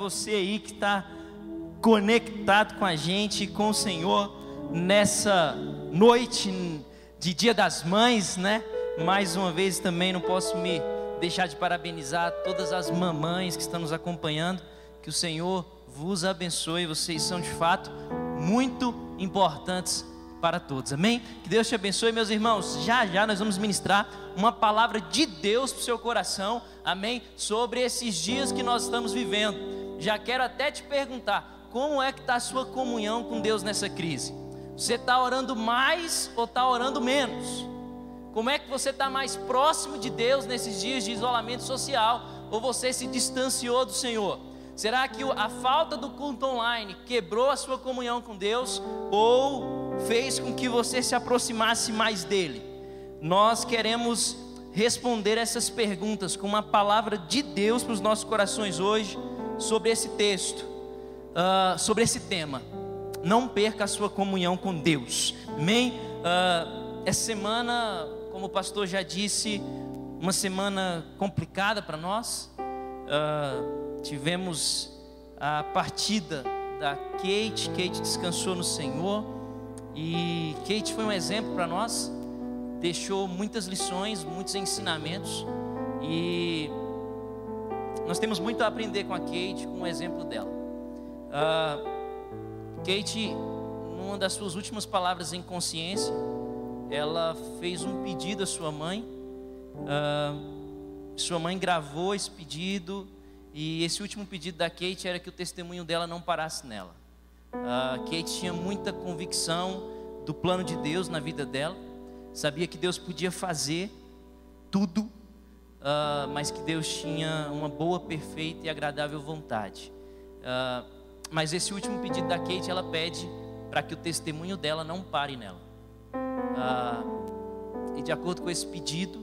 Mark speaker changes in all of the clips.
Speaker 1: Você aí que está conectado com a gente, com o Senhor nessa noite de Dia das Mães, né? Mais uma vez também não posso me deixar de parabenizar todas as mamães que estão nos acompanhando. Que o Senhor vos abençoe. Vocês são de fato muito importantes para todos. Amém? Que Deus te abençoe, meus irmãos. Já já nós vamos ministrar uma palavra de Deus para o seu coração. Amém? Sobre esses dias que nós estamos vivendo. Já quero até te perguntar: como é que está a sua comunhão com Deus nessa crise? Você está orando mais ou está orando menos? Como é que você está mais próximo de Deus nesses dias de isolamento social? Ou você se distanciou do Senhor? Será que a falta do culto online quebrou a sua comunhão com Deus? Ou fez com que você se aproximasse mais dele? Nós queremos responder essas perguntas com uma palavra de Deus para os nossos corações hoje, sobre esse texto, uh, sobre esse tema. Não perca a sua comunhão com Deus, amém? Uh, essa semana como o pastor já disse, uma semana complicada para nós. Uh, tivemos a partida da Kate. Kate descansou no Senhor e Kate foi um exemplo para nós. Deixou muitas lições, muitos ensinamentos e nós temos muito a aprender com a Kate, com o exemplo dela. Uh, Kate, numa das suas últimas palavras em consciência, ela fez um pedido à sua mãe. Uh, sua mãe gravou esse pedido e esse último pedido da Kate era que o testemunho dela não parasse nela. Uh, Kate tinha muita convicção do plano de Deus na vida dela, sabia que Deus podia fazer tudo, uh, mas que Deus tinha uma boa, perfeita e agradável vontade. Uh, mas esse último pedido da Kate, ela pede para que o testemunho dela não pare nela. Ah, e de acordo com esse pedido,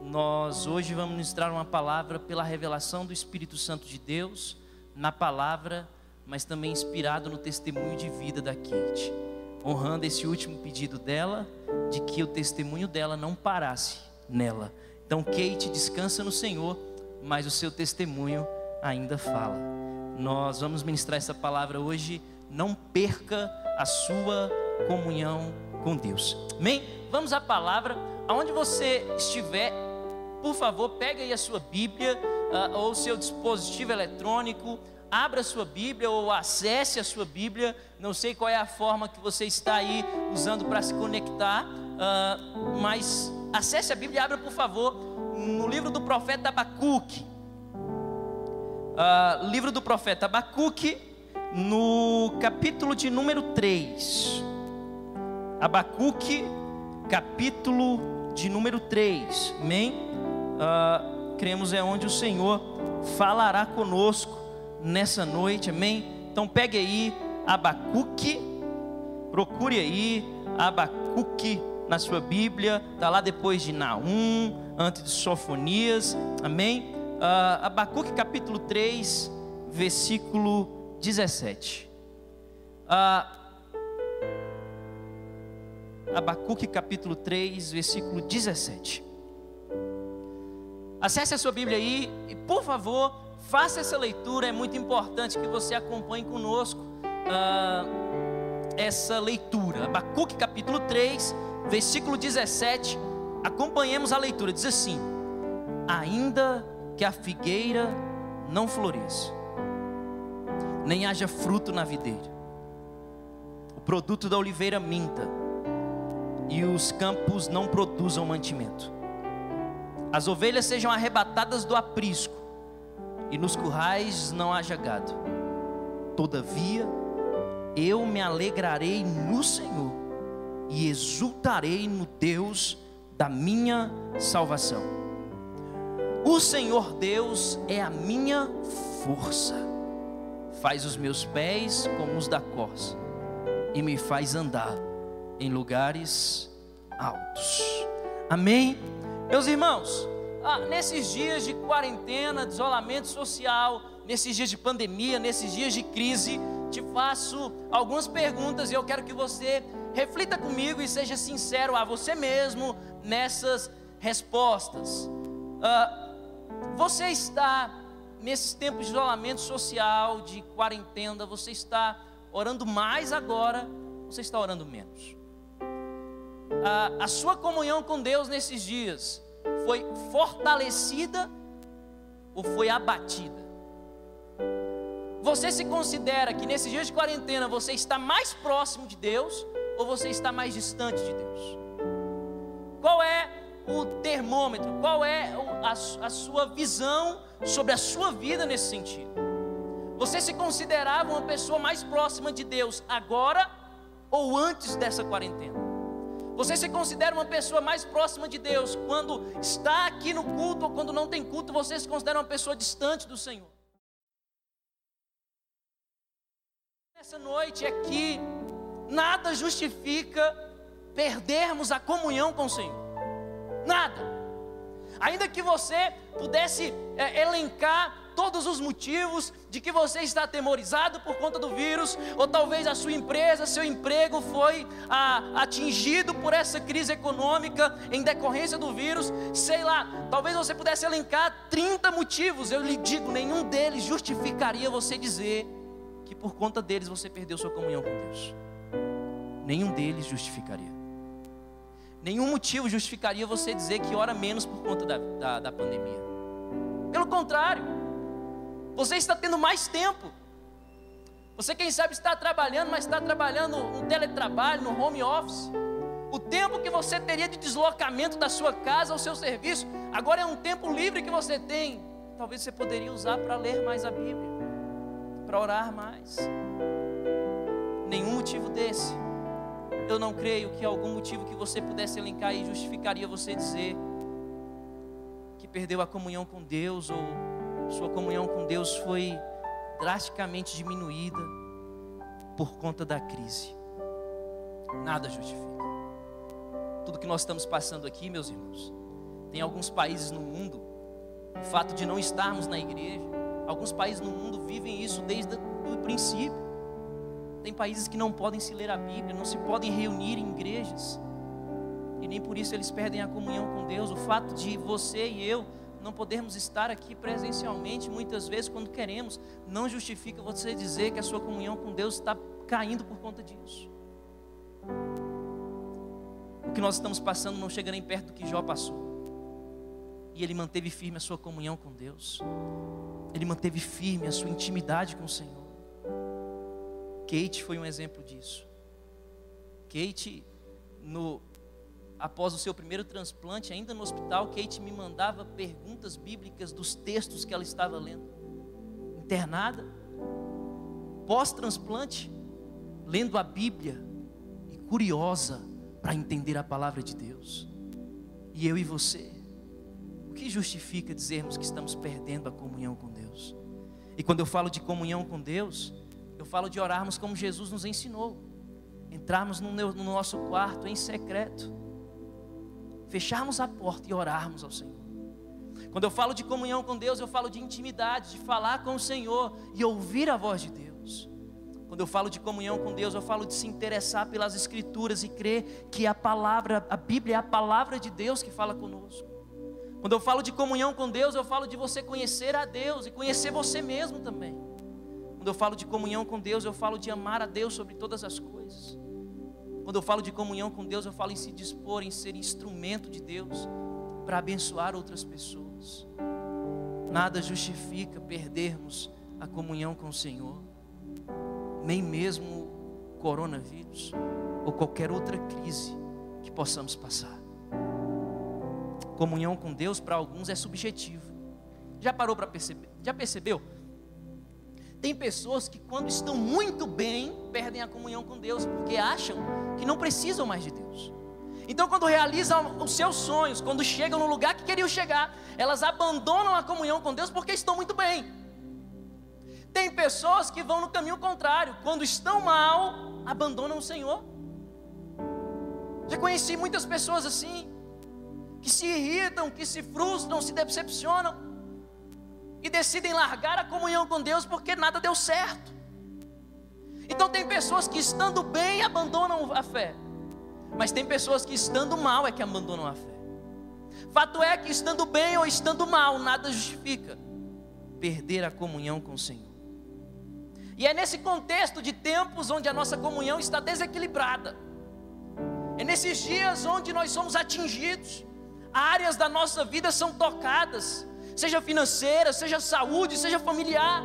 Speaker 1: nós hoje vamos ministrar uma palavra pela revelação do Espírito Santo de Deus, na palavra, mas também inspirado no testemunho de vida da Kate, honrando esse último pedido dela, de que o testemunho dela não parasse nela. Então, Kate descansa no Senhor, mas o seu testemunho ainda fala. Nós vamos ministrar essa palavra hoje. Não perca a sua comunhão com Deus. Amém? Vamos à palavra. Aonde você estiver, por favor, pega aí a sua Bíblia uh, ou seu dispositivo eletrônico, abra a sua Bíblia ou acesse a sua Bíblia. Não sei qual é a forma que você está aí usando para se conectar, uh, mas acesse a Bíblia e abra, por favor, no livro do profeta Abacuque. Uh, livro do profeta Abacuque, no capítulo de número 3. Abacuque, capítulo de número 3, amém? Uh, cremos é onde o Senhor falará conosco nessa noite, amém? Então pegue aí Abacuque, procure aí Abacuque na sua Bíblia, está lá depois de Naum, antes de Sofonias, amém? Uh, Abacuque capítulo 3, versículo 17. Uh, Abacuque capítulo 3, versículo 17. Acesse a sua Bíblia aí e, por favor, faça essa leitura. É muito importante que você acompanhe conosco uh, essa leitura. Abacuque capítulo 3, versículo 17. Acompanhemos a leitura. Diz assim: Ainda que a figueira não floresça, nem haja fruto na videira, o produto da oliveira minta e os campos não produzam mantimento. As ovelhas sejam arrebatadas do aprisco, e nos currais não haja gado. Todavia, eu me alegrarei no Senhor, e exultarei no Deus da minha salvação. O Senhor Deus é a minha força, faz os meus pés como os da corça, e me faz andar em lugares altos. Amém? Meus irmãos, ah, nesses dias de quarentena, de isolamento social, nesses dias de pandemia, nesses dias de crise, te faço algumas perguntas e eu quero que você reflita comigo e seja sincero a você mesmo nessas respostas. Ah, você está nesses tempos de isolamento social, de quarentena, você está orando mais agora, você está orando menos? A, a sua comunhão com Deus nesses dias foi fortalecida ou foi abatida? Você se considera que nesses dias de quarentena você está mais próximo de Deus ou você está mais distante de Deus? Qual é o termômetro? Qual é a, a sua visão sobre a sua vida nesse sentido? Você se considerava uma pessoa mais próxima de Deus agora ou antes dessa quarentena? Você se considera uma pessoa mais próxima de Deus quando está aqui no culto ou quando não tem culto? Você se considera uma pessoa distante do Senhor? Nessa noite aqui, nada justifica perdermos a comunhão com o Senhor. Nada. Ainda que você pudesse é, elencar todos os motivos de que você está atemorizado por conta do vírus, ou talvez a sua empresa, seu emprego foi ah, atingido por essa crise econômica em decorrência do vírus, sei lá, talvez você pudesse elencar 30 motivos, eu lhe digo, nenhum deles justificaria você dizer que por conta deles você perdeu sua comunhão com Deus. Nenhum deles justificaria. Nenhum motivo justificaria você dizer que ora menos por conta da, da, da pandemia. Pelo contrário, você está tendo mais tempo. Você, quem sabe, está trabalhando, mas está trabalhando no teletrabalho, no home office. O tempo que você teria de deslocamento da sua casa ao seu serviço, agora é um tempo livre que você tem. Talvez você poderia usar para ler mais a Bíblia para orar mais. Nenhum motivo desse. Eu não creio que algum motivo que você pudesse elencar aí justificaria você dizer que perdeu a comunhão com Deus ou sua comunhão com Deus foi drasticamente diminuída por conta da crise. Nada justifica. Tudo que nós estamos passando aqui, meus irmãos, tem alguns países no mundo, o fato de não estarmos na igreja, Alguns países no mundo vivem isso desde o princípio. Tem países que não podem se ler a Bíblia, não se podem reunir em igrejas. E nem por isso eles perdem a comunhão com Deus. O fato de você e eu não podermos estar aqui presencialmente, muitas vezes, quando queremos, não justifica você dizer que a sua comunhão com Deus está caindo por conta disso. O que nós estamos passando não chega nem perto do que Jó passou. E ele manteve firme a sua comunhão com Deus ele manteve firme a sua intimidade com o Senhor. Kate foi um exemplo disso. Kate, no, após o seu primeiro transplante, ainda no hospital, Kate me mandava perguntas bíblicas dos textos que ela estava lendo. Internada, pós-transplante, lendo a Bíblia e curiosa para entender a palavra de Deus. E eu e você, o que justifica dizermos que estamos perdendo a comunhão com Deus? E quando eu falo de comunhão com Deus, eu falo de orarmos como Jesus nos ensinou. Entrarmos no, no nosso quarto em secreto, fecharmos a porta e orarmos ao Senhor. Quando eu falo de comunhão com Deus, eu falo de intimidade, de falar com o Senhor e ouvir a voz de Deus. Quando eu falo de comunhão com Deus, eu falo de se interessar pelas Escrituras e crer que a palavra, a Bíblia é a palavra de Deus que fala conosco. Quando eu falo de comunhão com Deus, eu falo de você conhecer a Deus e conhecer você mesmo também. Quando eu falo de comunhão com Deus, eu falo de amar a Deus sobre todas as coisas. Quando eu falo de comunhão com Deus, eu falo em se dispor, em ser instrumento de Deus para abençoar outras pessoas. Nada justifica perdermos a comunhão com o Senhor, nem mesmo o coronavírus ou qualquer outra crise que possamos passar. Comunhão com Deus para alguns é subjetivo. Já parou para perceber? Já percebeu? Tem pessoas que quando estão muito bem, perdem a comunhão com Deus, porque acham que não precisam mais de Deus. Então, quando realizam os seus sonhos, quando chegam no lugar que queriam chegar, elas abandonam a comunhão com Deus porque estão muito bem. Tem pessoas que vão no caminho contrário, quando estão mal, abandonam o Senhor. Já conheci muitas pessoas assim, que se irritam, que se frustram, se decepcionam e decidem largar a comunhão com Deus porque nada deu certo. Então tem pessoas que estando bem abandonam a fé, mas tem pessoas que estando mal é que abandonam a fé. Fato é que estando bem ou estando mal, nada justifica perder a comunhão com o Senhor. E é nesse contexto de tempos onde a nossa comunhão está desequilibrada. É nesses dias onde nós somos atingidos, áreas da nossa vida são tocadas, seja financeira, seja saúde, seja familiar.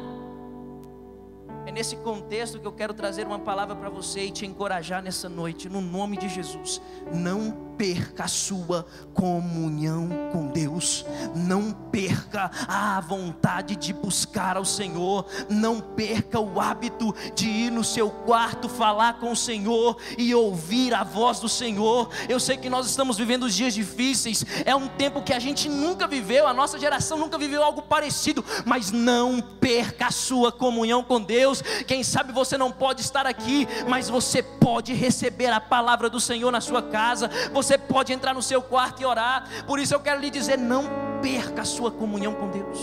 Speaker 1: É nesse contexto que eu quero trazer uma palavra para você e te encorajar nessa noite, no nome de Jesus. Não perca a sua comunhão com Deus, não perca a vontade de buscar ao Senhor, não perca o hábito de ir no seu quarto falar com o Senhor e ouvir a voz do Senhor. Eu sei que nós estamos vivendo dias difíceis, é um tempo que a gente nunca viveu, a nossa geração nunca viveu algo parecido, mas não perca a sua comunhão com Deus. Quem sabe você não pode estar aqui, mas você pode receber a palavra do Senhor na sua casa. Você você pode entrar no seu quarto e orar. Por isso eu quero lhe dizer: não perca a sua comunhão com Deus.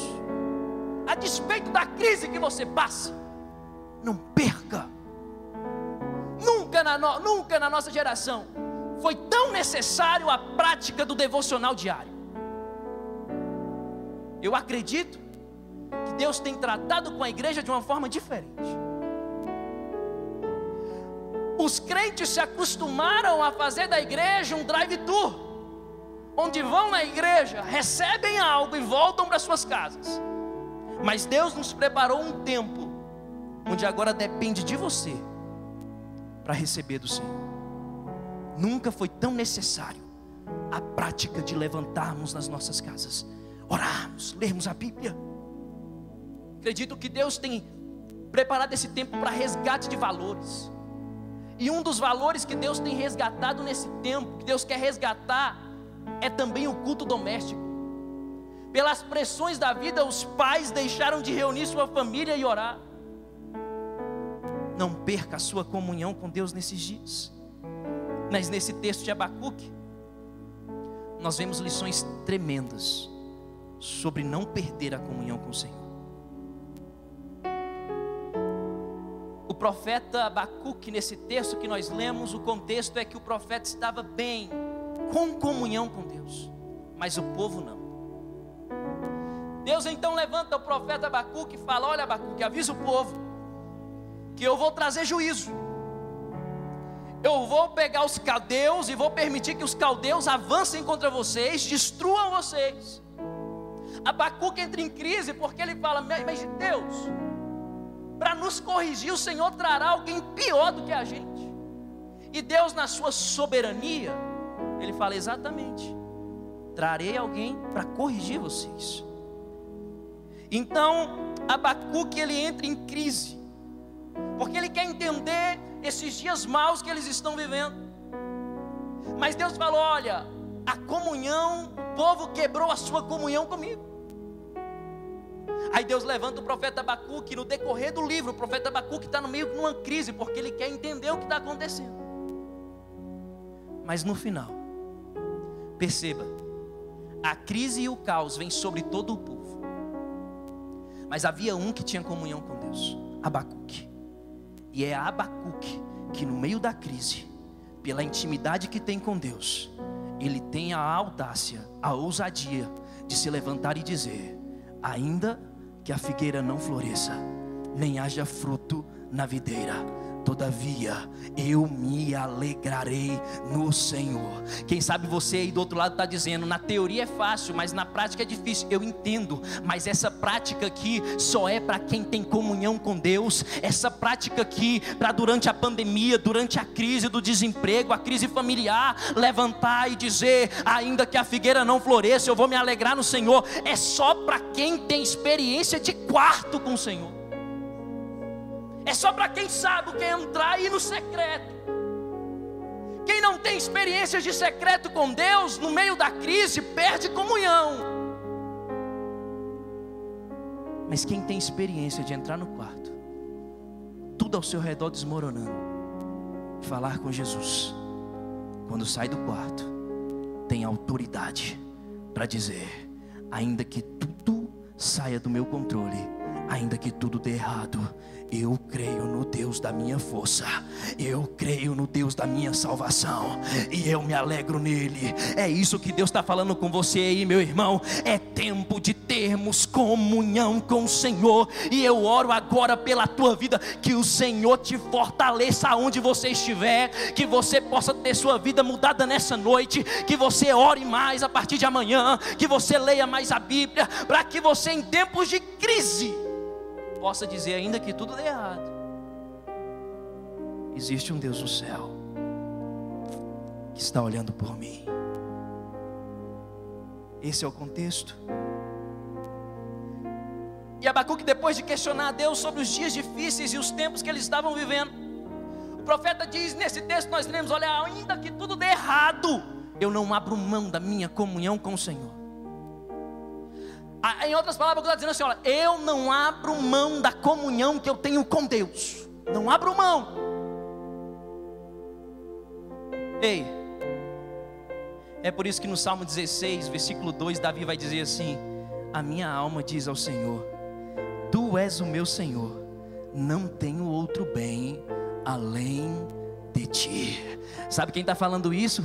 Speaker 1: A despeito da crise que você passa, não perca. Nunca na, no, nunca na nossa geração foi tão necessário a prática do devocional diário. Eu acredito que Deus tem tratado com a igreja de uma forma diferente os crentes se acostumaram a fazer da igreja um drive-thru, onde vão na igreja, recebem algo e voltam para suas casas. Mas Deus nos preparou um tempo onde agora depende de você para receber do Senhor. Nunca foi tão necessário a prática de levantarmos nas nossas casas, orarmos, lermos a Bíblia. Acredito que Deus tem preparado esse tempo para resgate de valores e um dos valores que Deus tem resgatado nesse tempo, que Deus quer resgatar, é também o culto doméstico. Pelas pressões da vida, os pais deixaram de reunir sua família e orar. Não perca a sua comunhão com Deus nesses dias. Mas nesse texto de Abacuque, nós vemos lições tremendas sobre não perder a comunhão com o Senhor. Profeta Abacuque, nesse texto que nós lemos, o contexto é que o profeta estava bem, com comunhão com Deus, mas o povo não. Deus então levanta o profeta Abacuque e fala: Olha, Abacuque, avisa o povo que eu vou trazer juízo. Eu vou pegar os caldeus e vou permitir que os caldeus avancem contra vocês, destruam vocês. Abacuque entra em crise porque ele fala: Mas Deus, para nos corrigir, o Senhor trará alguém pior do que a gente. E Deus, na sua soberania, Ele fala exatamente: trarei alguém para corrigir vocês. Então, Abacuque ele entra em crise, porque ele quer entender esses dias maus que eles estão vivendo. Mas Deus falou: olha, a comunhão, o povo quebrou a sua comunhão comigo. Aí Deus levanta o profeta Abacuque, no decorrer do livro, o profeta Abacuque está no meio de uma crise, porque ele quer entender o que está acontecendo. Mas no final, perceba, a crise e o caos vêm sobre todo o povo. Mas havia um que tinha comunhão com Deus, Abacuque. E é Abacuque que no meio da crise, pela intimidade que tem com Deus, ele tem a audácia, a ousadia de se levantar e dizer: ainda que a figueira não floresça, nem haja fruto na videira. Todavia, eu me alegrarei no Senhor. Quem sabe você aí do outro lado está dizendo: na teoria é fácil, mas na prática é difícil. Eu entendo, mas essa prática aqui só é para quem tem comunhão com Deus. Essa prática aqui, para durante a pandemia, durante a crise do desemprego, a crise familiar, levantar e dizer: ainda que a figueira não floresça, eu vou me alegrar no Senhor. É só para quem tem experiência de quarto com o Senhor. É só para quem sabe o que é entrar e ir no secreto. Quem não tem experiências de secreto com Deus, no meio da crise, perde comunhão. Mas quem tem experiência de entrar no quarto, tudo ao seu redor desmoronando, falar com Jesus, quando sai do quarto, tem autoridade para dizer: ainda que tudo saia do meu controle, ainda que tudo dê errado, eu creio no Deus da minha força, eu creio no Deus da minha salvação, e eu me alegro nele. É isso que Deus está falando com você aí, meu irmão. É tempo de termos comunhão com o Senhor, e eu oro agora pela tua vida, que o Senhor te fortaleça aonde você estiver, que você possa ter sua vida mudada nessa noite, que você ore mais a partir de amanhã, que você leia mais a Bíblia, para que você, em tempos de crise, possa dizer, ainda que tudo dê errado, existe um Deus no céu que está olhando por mim. Esse é o contexto. E Abacuque, depois de questionar a Deus sobre os dias difíceis e os tempos que eles estavam vivendo, o profeta diz nesse texto: nós lemos, olha, ainda que tudo dê errado, eu não abro mão da minha comunhão com o Senhor. Em outras palavras, eu estou dizendo assim: olha, eu não abro mão da comunhão que eu tenho com Deus. Não abro mão. Ei, é por isso que no Salmo 16, versículo 2, Davi vai dizer assim: A minha alma diz ao Senhor: Tu és o meu Senhor, não tenho outro bem além de ti. Sabe quem está falando isso?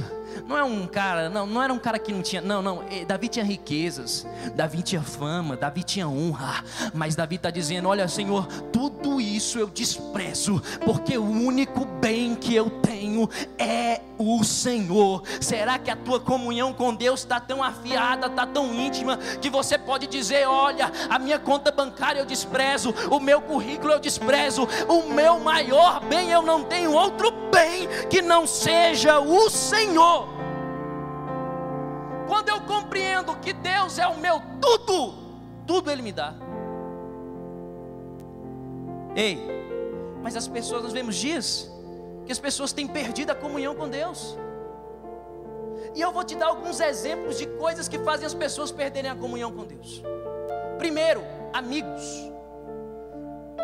Speaker 1: Não é um cara, não, não era um cara que não tinha, não, não. Eh, Davi tinha riquezas, Davi tinha fama, Davi tinha honra, mas Davi está dizendo: Olha, Senhor, tudo isso eu desprezo, porque o único bem que eu tenho é o Senhor. Será que a tua comunhão com Deus está tão afiada, está tão íntima, que você pode dizer: Olha, a minha conta bancária eu desprezo, o meu currículo eu desprezo, o meu maior bem eu não tenho outro bem que não seja o Senhor. Compreendo que Deus é o meu tudo, tudo Ele me dá. Ei, mas as pessoas, nós vemos dias que as pessoas têm perdido a comunhão com Deus. E eu vou te dar alguns exemplos de coisas que fazem as pessoas perderem a comunhão com Deus. Primeiro, amigos.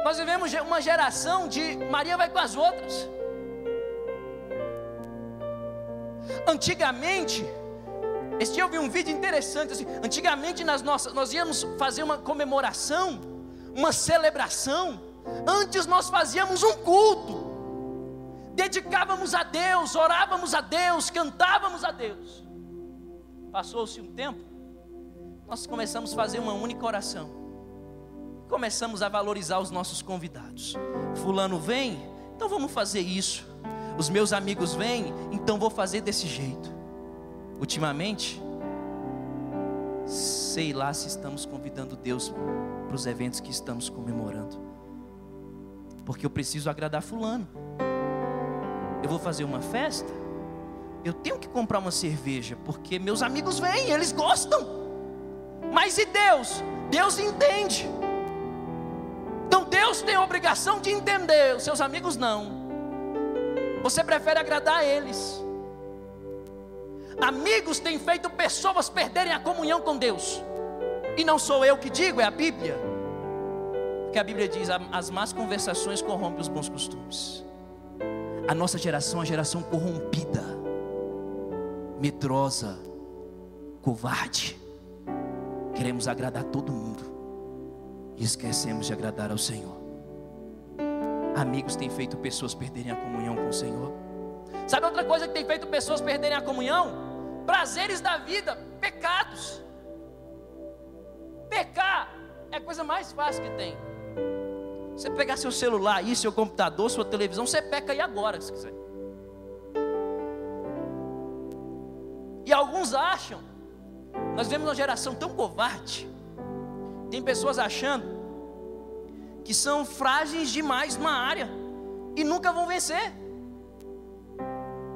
Speaker 1: Nós vivemos uma geração de Maria vai com as outras. Antigamente, esse dia eu vi um vídeo interessante assim, antigamente nas nossas, nós íamos fazer uma comemoração, uma celebração, antes nós fazíamos um culto. Dedicávamos a Deus, orávamos a Deus, cantávamos a Deus. Passou-se um tempo, nós começamos a fazer uma única oração. Começamos a valorizar os nossos convidados. Fulano vem, então vamos fazer isso. Os meus amigos vêm, então vou fazer desse jeito. Ultimamente, sei lá se estamos convidando Deus para os eventos que estamos comemorando. Porque eu preciso agradar fulano. Eu vou fazer uma festa, eu tenho que comprar uma cerveja, porque meus amigos vêm, eles gostam. Mas e Deus? Deus entende. Então Deus tem a obrigação de entender, os seus amigos não. Você prefere agradar a eles. Amigos têm feito pessoas perderem a comunhão com Deus. E não sou eu que digo, é a Bíblia. Porque a Bíblia diz: as más conversações corrompem os bons costumes. A nossa geração é uma geração corrompida, medrosa, covarde. Queremos agradar todo mundo e esquecemos de agradar ao Senhor. Amigos têm feito pessoas perderem a comunhão com o Senhor. Sabe outra coisa que tem feito pessoas perderem a comunhão? Prazeres da vida, pecados. Pecar é a coisa mais fácil que tem. Você pegar seu celular aí, seu computador, sua televisão, você peca aí agora, se quiser. E alguns acham, nós vemos uma geração tão covarde, tem pessoas achando que são frágeis demais numa área e nunca vão vencer.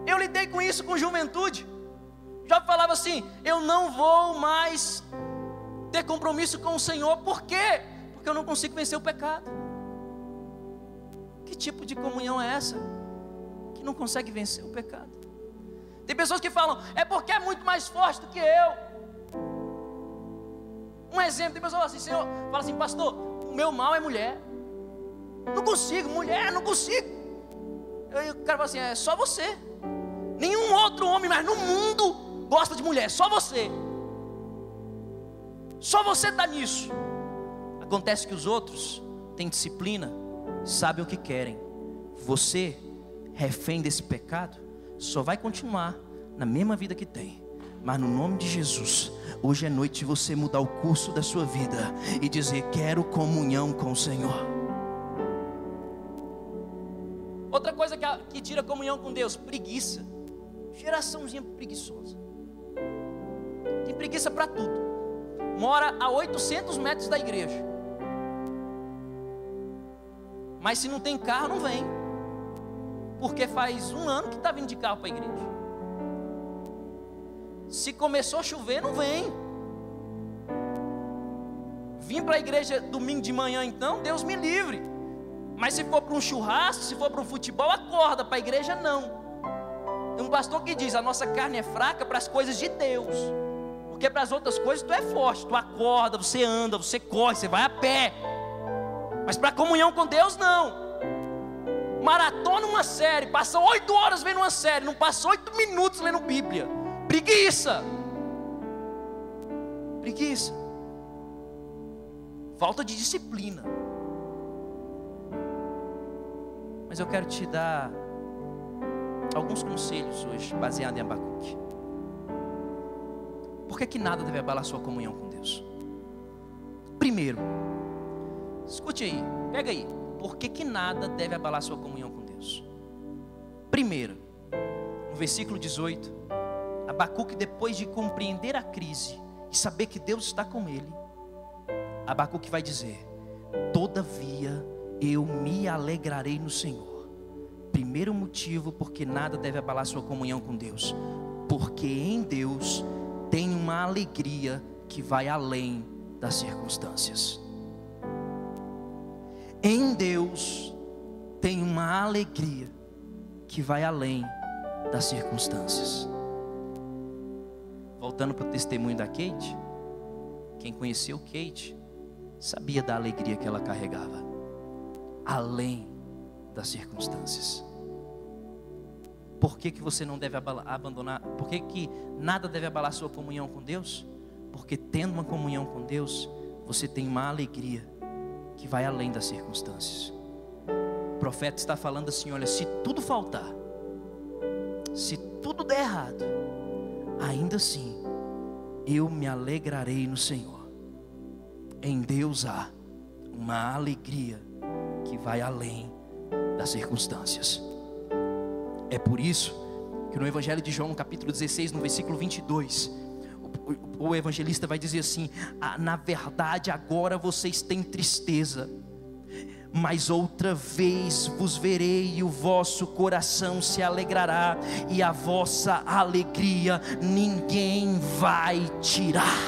Speaker 1: Eu lidei com isso com juventude. Já falava assim: eu não vou mais ter compromisso com o Senhor, por quê? Porque eu não consigo vencer o pecado. Que tipo de comunhão é essa? Que não consegue vencer o pecado. Tem pessoas que falam, é porque é muito mais forte do que eu. Um exemplo, tem pessoas assim, Senhor, fala assim, pastor, o meu mal é mulher. Não consigo, mulher, não consigo. Aí o cara fala assim: é só você. Nenhum outro homem mais no mundo gosta de mulher, só você. Só você está nisso. Acontece que os outros têm disciplina, sabem o que querem. Você, refém desse pecado, só vai continuar na mesma vida que tem. Mas no nome de Jesus, hoje é noite você mudar o curso da sua vida e dizer: Quero comunhão com o Senhor. Outra coisa que, que tira comunhão com Deus: preguiça. Geraçãozinha preguiçosa. Tem preguiça para tudo. Mora a 800 metros da igreja. Mas se não tem carro, não vem. Porque faz um ano que está vindo de carro para a igreja. Se começou a chover, não vem. Vim para a igreja domingo de manhã, então, Deus me livre. Mas se for para um churrasco, se for para um futebol, acorda. Para a igreja, não. Tem um pastor que diz: a nossa carne é fraca para as coisas de Deus. Porque para as outras coisas tu é forte. Tu acorda, você anda, você corre, você vai a pé. Mas para comunhão com Deus, não. Maratona uma série, passa oito horas vendo uma série, não passa oito minutos lendo Bíblia. Preguiça. Preguiça. Falta de disciplina. Mas eu quero te dar alguns conselhos hoje, baseado em Abacuque. Por que, que nada deve abalar sua comunhão com Deus? Primeiro, escute aí, pega aí. Por que, que nada deve abalar sua comunhão com Deus? Primeiro, no versículo 18, Abacuque, depois de compreender a crise e saber que Deus está com ele, Abacuque vai dizer: Todavia eu me alegrarei no Senhor. Primeiro motivo porque nada deve abalar sua comunhão com Deus, porque em Deus tem uma alegria que vai além das circunstâncias. Em Deus tem uma alegria que vai além das circunstâncias. Voltando para o testemunho da Kate, quem conheceu Kate sabia da alegria que ela carregava, além das circunstâncias. Por que, que você não deve abandonar? Por que, que nada deve abalar sua comunhão com Deus? Porque tendo uma comunhão com Deus, você tem uma alegria que vai além das circunstâncias. O profeta está falando assim: olha, se tudo faltar, se tudo der errado, ainda assim, eu me alegrarei no Senhor. Em Deus há uma alegria que vai além das circunstâncias. É por isso que no Evangelho de João, capítulo 16, no versículo 22, o, o evangelista vai dizer assim: ah, na verdade, agora vocês têm tristeza mas outra vez vos verei e o vosso coração se alegrará, e a vossa alegria ninguém vai tirar.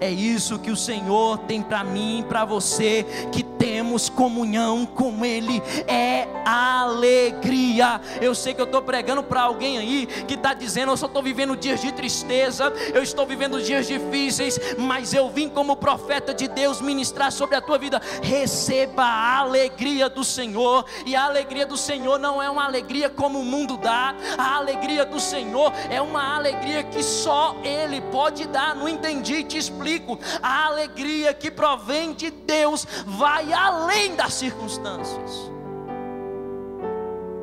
Speaker 1: É isso que o Senhor tem para mim e para você, que temos comunhão com Ele, é alegria. Eu sei que eu estou pregando para alguém aí que está dizendo: eu só estou vivendo dias de tristeza, eu estou vivendo dias difíceis, mas eu vim como profeta de Deus ministrar sobre a tua vida. Receba a alegria do Senhor, e a alegria do Senhor não é uma alegria como o mundo dá, a alegria do Senhor é uma alegria que só Ele pode dar. Não entendi, te explico. A alegria que provém de Deus vai além das circunstâncias.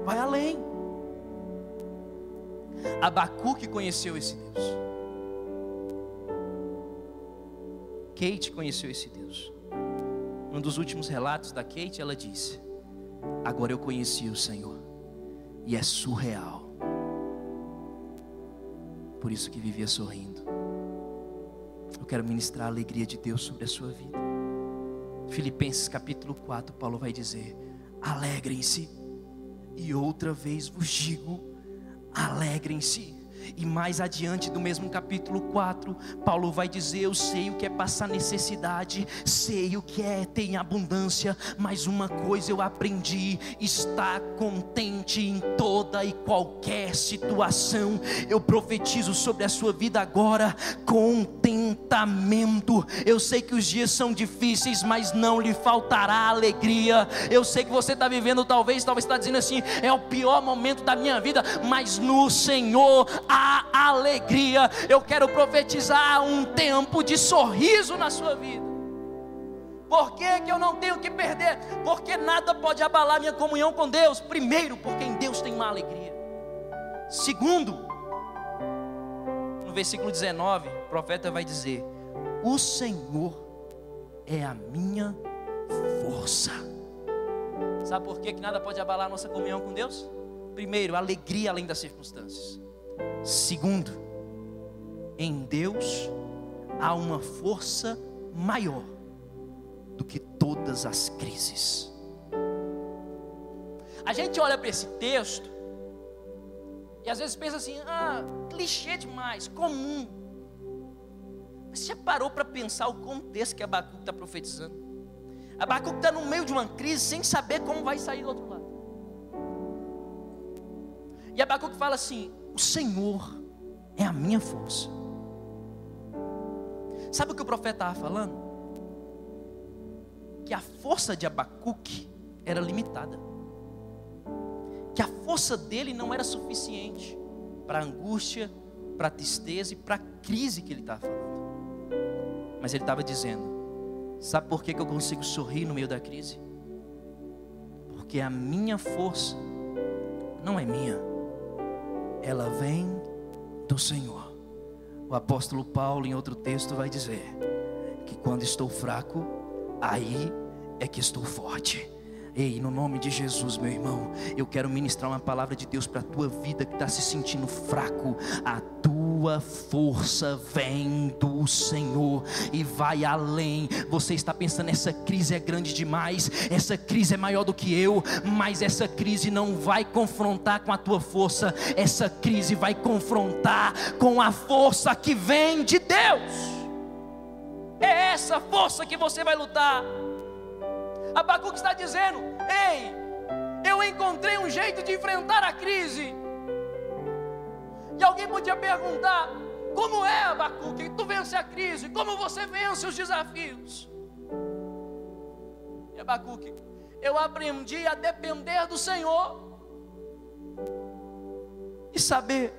Speaker 1: Vai além. Abacuque conheceu esse Deus. Kate conheceu esse Deus. Um dos últimos relatos da Kate, ela disse: Agora eu conheci o Senhor, e é surreal. Por isso que vivia sorrindo. Eu quero ministrar a alegria de Deus sobre a sua vida. Filipenses capítulo 4, Paulo vai dizer: alegrem-se, e outra vez vos digo: alegrem-se. E mais adiante do mesmo capítulo 4, Paulo vai dizer: Eu sei o que é passar necessidade, sei o que é ter abundância, mas uma coisa eu aprendi: estar contente em toda e qualquer situação. Eu profetizo sobre a sua vida agora: contentamento. Eu sei que os dias são difíceis, mas não lhe faltará alegria. Eu sei que você está vivendo, talvez, talvez está dizendo assim: é o pior momento da minha vida, mas no Senhor a alegria. Eu quero profetizar um tempo de sorriso na sua vida. Por que, que eu não tenho que perder? Porque nada pode abalar minha comunhão com Deus. Primeiro, porque em Deus tem uma alegria. Segundo, no versículo 19, o profeta vai dizer: O Senhor é a minha força. Sabe por que, que nada pode abalar a nossa comunhão com Deus? Primeiro, alegria além das circunstâncias. Segundo, em Deus há uma força maior do que todas as crises. A gente olha para esse texto e às vezes pensa assim: ah, clichê demais, comum. Mas você parou para pensar o contexto que Abacuque está profetizando? Abacuque está no meio de uma crise sem saber como vai sair do outro lado. E Abacuque fala assim: O Senhor é a minha força. Sabe o que o profeta estava falando? Que a força de Abacuque era limitada. Que a força dele não era suficiente para a angústia, para a tristeza e para a crise que ele estava falando. Mas ele estava dizendo: Sabe por que, que eu consigo sorrir no meio da crise? Porque a minha força não é minha, ela vem do Senhor. O apóstolo Paulo, em outro texto, vai dizer que quando estou fraco, aí é que estou forte. Ei, no nome de Jesus, meu irmão, eu quero ministrar uma palavra de Deus para a tua vida que está se sentindo fraco. A tua força vem do Senhor e vai além. Você está pensando, essa crise é grande demais, essa crise é maior do que eu, mas essa crise não vai confrontar com a tua força, essa crise vai confrontar com a força que vem de Deus. É essa força que você vai lutar. Abacuque está dizendo: Ei, eu encontrei um jeito de enfrentar a crise. E alguém podia perguntar: Como é, Abacuque? Tu vence a crise? Como você vence os desafios? E Abacuque, eu aprendi a depender do Senhor e saber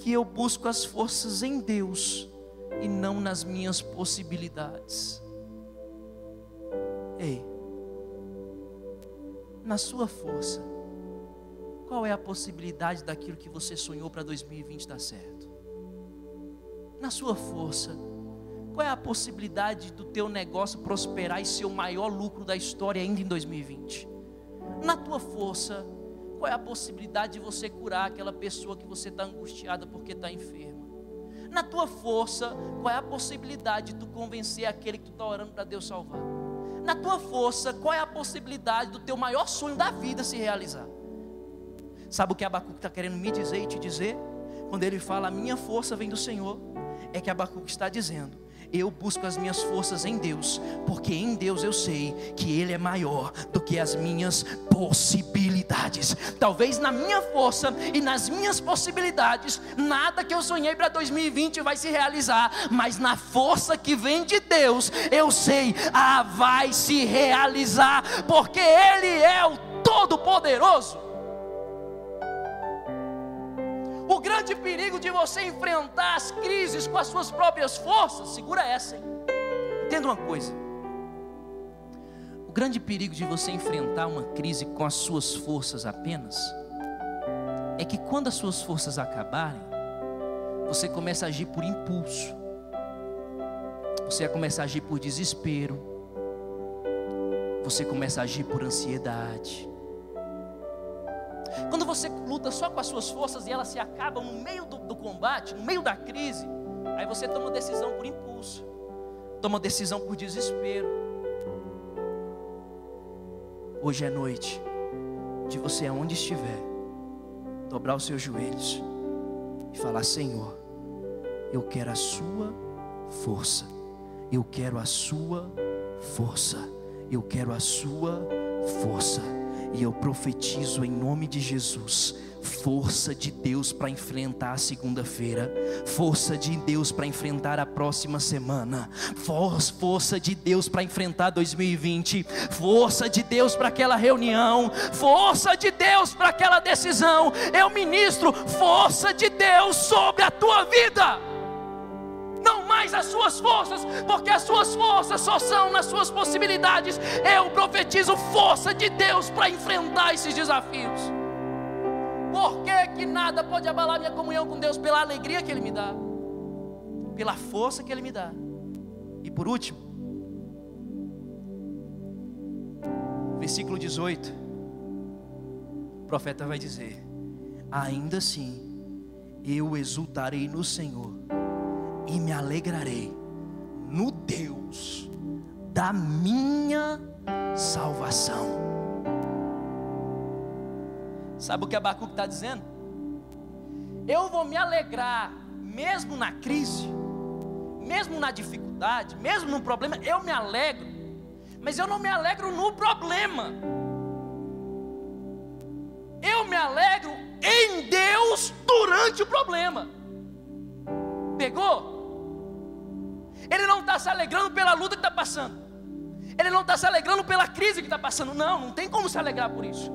Speaker 1: que eu busco as forças em Deus e não nas minhas possibilidades. Ei, na sua força, qual é a possibilidade daquilo que você sonhou para 2020 dar certo? Na sua força, qual é a possibilidade do teu negócio prosperar e ser o maior lucro da história ainda em 2020? Na tua força, qual é a possibilidade de você curar aquela pessoa que você está angustiada porque está enferma? Na tua força, qual é a possibilidade de tu convencer aquele que tu está orando para Deus salvar? Na tua força, qual é a possibilidade do teu maior sonho da vida se realizar? Sabe o que Abacuque está querendo me dizer e te dizer? Quando ele fala, a minha força vem do Senhor, é que Abacuque está dizendo, eu busco as minhas forças em Deus, porque em Deus eu sei que Ele é maior do que as minhas possibilidades. Talvez na minha força e nas minhas possibilidades, nada que eu sonhei para 2020 vai se realizar, mas na força que vem de Deus, eu sei, ah, vai se realizar, porque Ele é o Todo-Poderoso. O grande perigo de você enfrentar as crises com as suas próprias forças, segura essa, hein? Entenda uma coisa. O grande perigo de você enfrentar uma crise com as suas forças apenas é que quando as suas forças acabarem, você começa a agir por impulso. Você começa a agir por desespero. Você começa a agir por ansiedade. Quando você luta só com as suas forças e elas se acabam no meio do, do combate, no meio da crise, aí você toma decisão por impulso, toma decisão por desespero. Hoje é noite de você aonde estiver, dobrar os seus joelhos e falar: Senhor, eu quero a Sua força, eu quero a Sua força, eu quero a Sua força. E eu profetizo em nome de Jesus força de Deus para enfrentar a segunda-feira, força de Deus para enfrentar a próxima semana, força de Deus para enfrentar 2020, força de Deus para aquela reunião, força de Deus para aquela decisão. Eu ministro força de Deus sobre a tua vida, as suas forças, porque as suas forças só são nas suas possibilidades. Eu profetizo força de Deus para enfrentar esses desafios. Por que, que nada pode abalar minha comunhão com Deus? Pela alegria que Ele me dá, pela força que Ele me dá. E por último, versículo 18, o profeta vai dizer: Ainda assim, eu exultarei no Senhor e me alegrarei no Deus da minha salvação. Sabe o que Abacuque está dizendo? Eu vou me alegrar, mesmo na crise, mesmo na dificuldade, mesmo no problema, eu me alegro, mas eu não me alegro no problema, eu me alegro em Deus durante o problema. Pegou? Ele não está se alegrando pela luta que está passando. Ele não está se alegrando pela crise que está passando. Não, não tem como se alegrar por isso.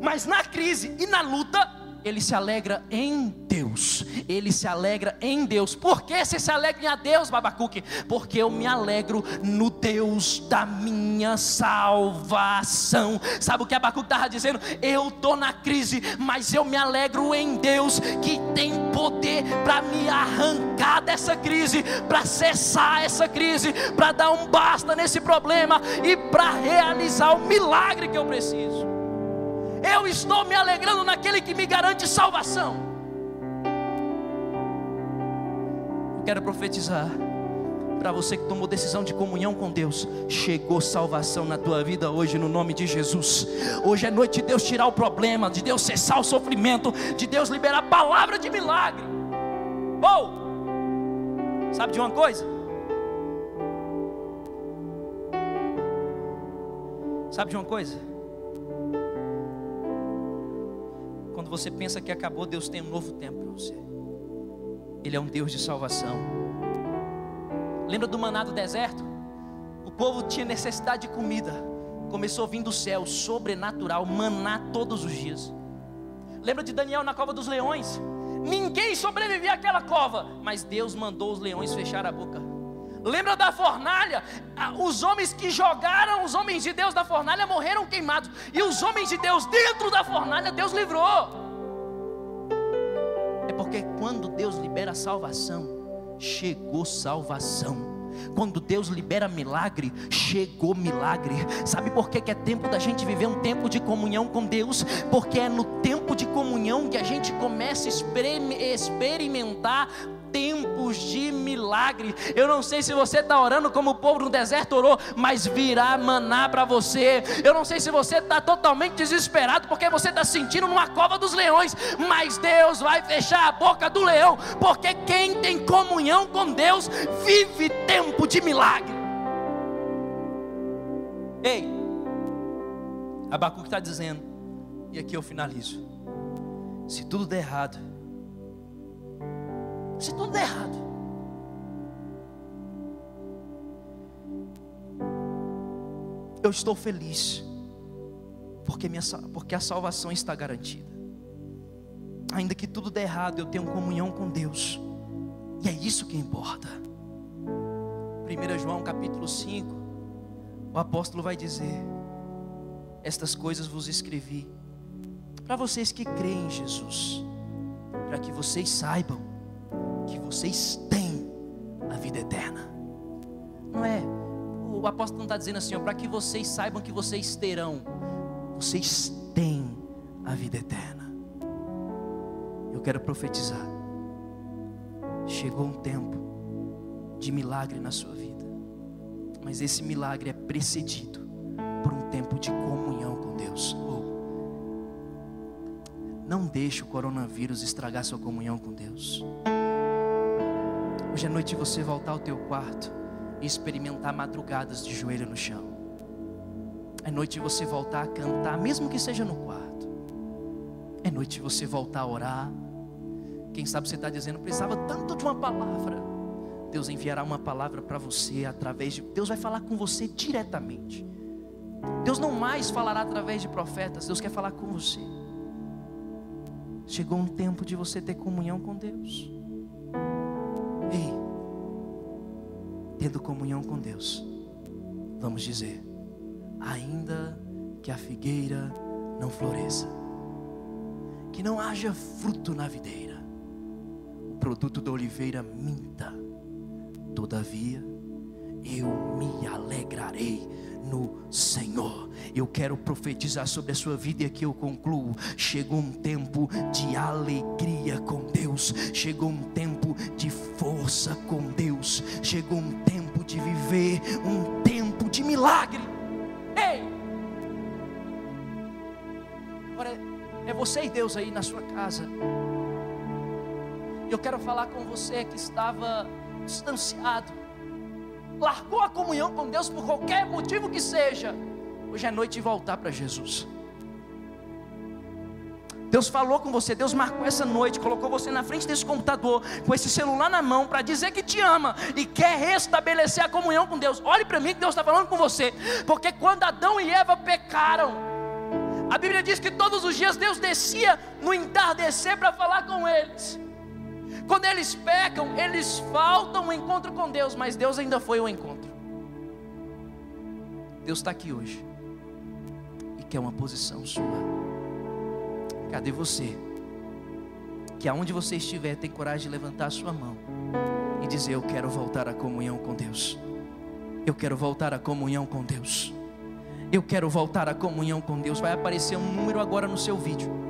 Speaker 1: Mas na crise e na luta, ele se alegra em Deus. Ele se alegra em Deus. Por que você se alegra em Deus, Babacuque? Porque eu me alegro no Deus da minha salvação. Sabe o que Abacuque estava dizendo? Eu estou na crise, mas eu me alegro em Deus que tem poder para me arrancar dessa crise, para cessar essa crise, para dar um basta nesse problema e para realizar o milagre que eu preciso. Eu estou me alegrando naquele que me garante salvação. Eu quero profetizar para você que tomou decisão de comunhão com Deus, chegou salvação na tua vida hoje no nome de Jesus. Hoje é noite de Deus tirar o problema, de Deus cessar o sofrimento, de Deus liberar a palavra de milagre. Ou, oh, sabe de uma coisa? Sabe de uma coisa? Você pensa que acabou, Deus tem um novo tempo para você. Ele é um Deus de salvação. Lembra do maná do deserto? O povo tinha necessidade de comida. Começou a vir do céu, sobrenatural, maná todos os dias. Lembra de Daniel na cova dos leões? Ninguém sobrevivia àquela cova, mas Deus mandou os leões fechar a boca. Lembra da fornalha? Os homens que jogaram os homens de Deus da fornalha morreram queimados. E os homens de Deus dentro da fornalha, Deus livrou. Porque quando Deus libera salvação, chegou salvação. Quando Deus libera milagre, chegou milagre. Sabe por que, que é tempo da gente viver um tempo de comunhão com Deus? Porque é no tempo de comunhão que a gente começa a experimentar tempos de milagre. Eu não sei se você está orando como o povo no deserto orou, mas virá maná para você. Eu não sei se você está totalmente desesperado porque você está sentindo numa cova dos leões, mas Deus vai fechar a boca do leão, porque quem tem comunhão com Deus vive tempo de milagre. Ei, Abacuque está dizendo, e aqui eu finalizo: se tudo der errado, se tudo der errado. Eu estou feliz, porque, minha, porque a salvação está garantida. Ainda que tudo der errado, eu tenho comunhão com Deus, e é isso que importa. 1 João capítulo 5, o apóstolo vai dizer: Estas coisas vos escrevi, para vocês que creem em Jesus, para que vocês saibam vocês têm a vida eterna. Não é? O apóstolo não está dizendo assim, para que vocês saibam que vocês terão. Vocês têm a vida eterna. Eu quero profetizar. Chegou um tempo de milagre na sua vida. Mas esse milagre é precedido por um tempo de comunhão com Deus. Oh. Não deixe o coronavírus estragar sua comunhão com Deus. Hoje é noite você voltar ao teu quarto e experimentar madrugadas de joelho no chão. É noite você voltar a cantar, mesmo que seja no quarto. É noite você voltar a orar. Quem sabe você está dizendo, precisava tanto de uma palavra. Deus enviará uma palavra para você através de. Deus vai falar com você diretamente. Deus não mais falará através de profetas, Deus quer falar com você. Chegou um tempo de você ter comunhão com Deus. Tendo comunhão com Deus, vamos dizer: ainda que a figueira não floresça, que não haja fruto na videira, o produto da oliveira minta, todavia eu me alegrarei no Senhor. Eu quero profetizar sobre a sua vida e aqui eu concluo. Chegou um tempo de alegria com Deus, chegou um tempo de força com Deus, chegou um tempo de viver um tempo de milagre. Ei! Agora é você e Deus aí na sua casa. Eu quero falar com você que estava distanciado largou a comunhão com Deus por qualquer motivo que seja, hoje é noite de voltar para Jesus. Deus falou com você, Deus marcou essa noite, colocou você na frente desse computador, com esse celular na mão, para dizer que te ama e quer restabelecer a comunhão com Deus. Olhe para mim que Deus está falando com você, porque quando Adão e Eva pecaram, a Bíblia diz que todos os dias Deus descia no entardecer para falar com eles. Quando eles pecam, eles faltam o encontro com Deus, mas Deus ainda foi o encontro. Deus está aqui hoje e quer uma posição sua. Cadê você? Que aonde você estiver, tem coragem de levantar a sua mão e dizer: Eu quero voltar à comunhão com Deus. Eu quero voltar à comunhão com Deus. Eu quero voltar à comunhão com Deus. Vai aparecer um número agora no seu vídeo.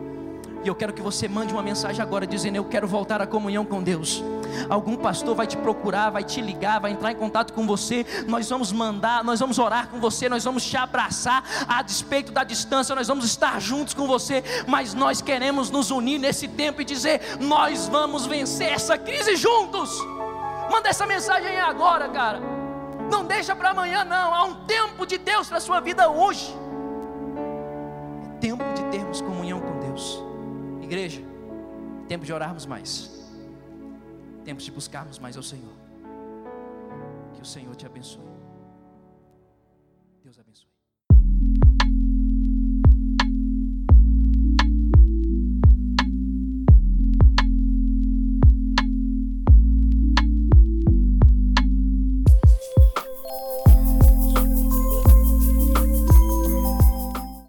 Speaker 1: E eu quero que você mande uma mensagem agora dizendo: Eu quero voltar à comunhão com Deus. Algum pastor vai te procurar, vai te ligar, vai entrar em contato com você. Nós vamos mandar, nós vamos orar com você, nós vamos te abraçar a despeito da distância, nós vamos estar juntos com você. Mas nós queremos nos unir nesse tempo e dizer: Nós vamos vencer essa crise juntos. Manda essa mensagem agora, cara. Não deixa para amanhã, não. Há um tempo de Deus para sua vida hoje. É tempo de termos comunhão. Igreja, tempo de orarmos mais, tempo de buscarmos mais ao Senhor. Que o Senhor te abençoe.